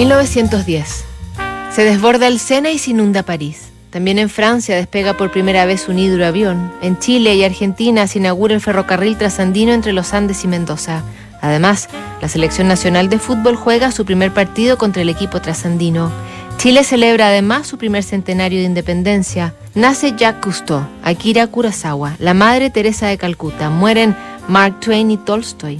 1910. Se desborda el Sena y se inunda París. También en Francia despega por primera vez un hidroavión. En Chile y Argentina se inaugura el ferrocarril trasandino entre los Andes y Mendoza. Además, la selección nacional de fútbol juega su primer partido contra el equipo trasandino. Chile celebra además su primer centenario de independencia. Nace Jacques Cousteau, Akira Kurosawa, la madre Teresa de Calcuta. Mueren Mark Twain y Tolstoy.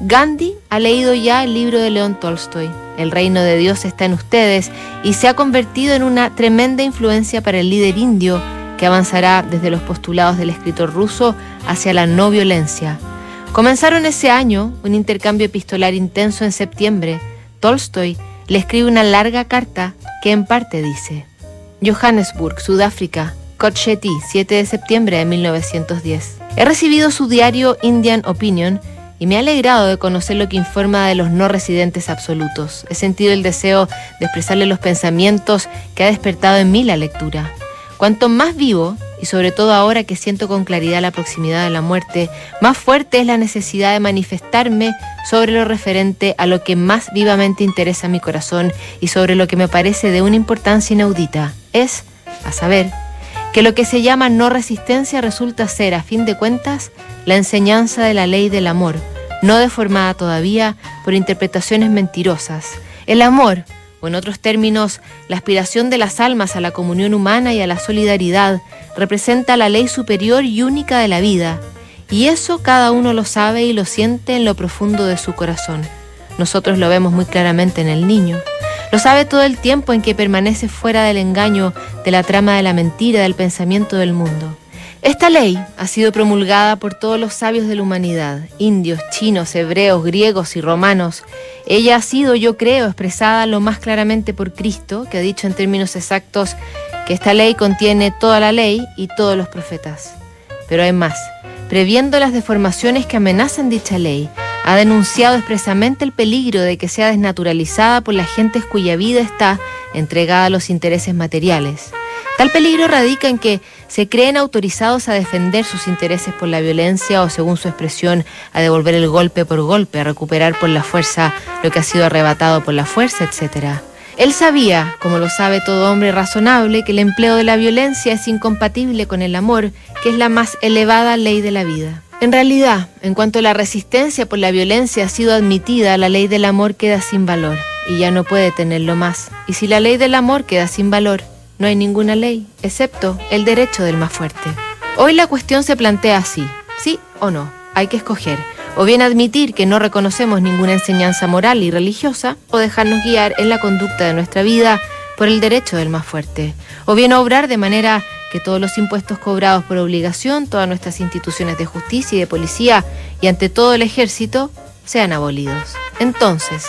Gandhi ha leído ya el libro de León Tolstoy. El reino de Dios está en ustedes y se ha convertido en una tremenda influencia para el líder indio que avanzará desde los postulados del escritor ruso hacia la no violencia. Comenzaron ese año un intercambio epistolar intenso en septiembre. Tolstoy le escribe una larga carta que en parte dice, Johannesburg, Sudáfrica, Kotcheti, 7 de septiembre de 1910. He recibido su diario Indian Opinion y me ha alegrado de conocer lo que informa de los no residentes absolutos. He sentido el deseo de expresarle los pensamientos que ha despertado en mí la lectura. Cuanto más vivo, y sobre todo ahora que siento con claridad la proximidad de la muerte, más fuerte es la necesidad de manifestarme sobre lo referente a lo que más vivamente interesa mi corazón y sobre lo que me parece de una importancia inaudita. Es, a saber, que lo que se llama no resistencia resulta ser, a fin de cuentas, la enseñanza de la ley del amor, no deformada todavía por interpretaciones mentirosas. El amor, o en otros términos, la aspiración de las almas a la comunión humana y a la solidaridad, representa la ley superior y única de la vida, y eso cada uno lo sabe y lo siente en lo profundo de su corazón. Nosotros lo vemos muy claramente en el niño. Lo sabe todo el tiempo en que permanece fuera del engaño, de la trama de la mentira, del pensamiento del mundo. Esta ley ha sido promulgada por todos los sabios de la humanidad, indios, chinos, hebreos, griegos y romanos. Ella ha sido, yo creo, expresada lo más claramente por Cristo, que ha dicho en términos exactos que esta ley contiene toda la ley y todos los profetas. Pero hay más. Previendo las deformaciones que amenazan dicha ley, ha denunciado expresamente el peligro de que sea desnaturalizada por las gentes cuya vida está entregada a los intereses materiales. Tal peligro radica en que se creen autorizados a defender sus intereses por la violencia o, según su expresión, a devolver el golpe por golpe, a recuperar por la fuerza lo que ha sido arrebatado por la fuerza, etc. Él sabía, como lo sabe todo hombre razonable, que el empleo de la violencia es incompatible con el amor, que es la más elevada ley de la vida. En realidad, en cuanto la resistencia por la violencia ha sido admitida, la ley del amor queda sin valor y ya no puede tenerlo más. Y si la ley del amor queda sin valor, no hay ninguna ley, excepto el derecho del más fuerte. Hoy la cuestión se plantea así, sí o no, hay que escoger, o bien admitir que no reconocemos ninguna enseñanza moral y religiosa, o dejarnos guiar en la conducta de nuestra vida por el derecho del más fuerte, o bien obrar de manera que todos los impuestos cobrados por obligación, todas nuestras instituciones de justicia y de policía y ante todo el ejército sean abolidos. Entonces,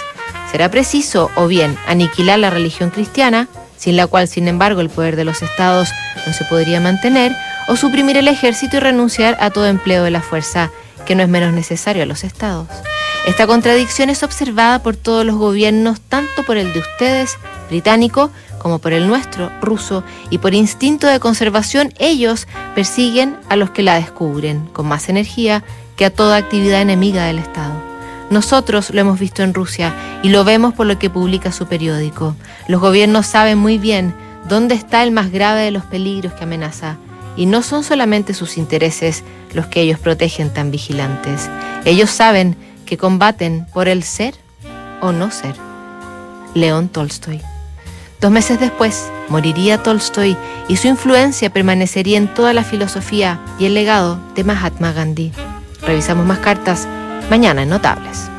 será preciso o bien aniquilar la religión cristiana, sin la cual, sin embargo, el poder de los estados no se podría mantener, o suprimir el ejército y renunciar a todo empleo de la fuerza, que no es menos necesario a los estados. Esta contradicción es observada por todos los gobiernos, tanto por el de ustedes, británico, como por el nuestro, ruso, y por instinto de conservación ellos persiguen a los que la descubren, con más energía que a toda actividad enemiga del Estado. Nosotros lo hemos visto en Rusia y lo vemos por lo que publica su periódico. Los gobiernos saben muy bien dónde está el más grave de los peligros que amenaza. Y no son solamente sus intereses los que ellos protegen tan vigilantes. Ellos saben que combaten por el ser o no ser. León Tolstoy. Dos meses después, moriría Tolstoy y su influencia permanecería en toda la filosofía y el legado de Mahatma Gandhi. Revisamos más cartas mañana en Notables.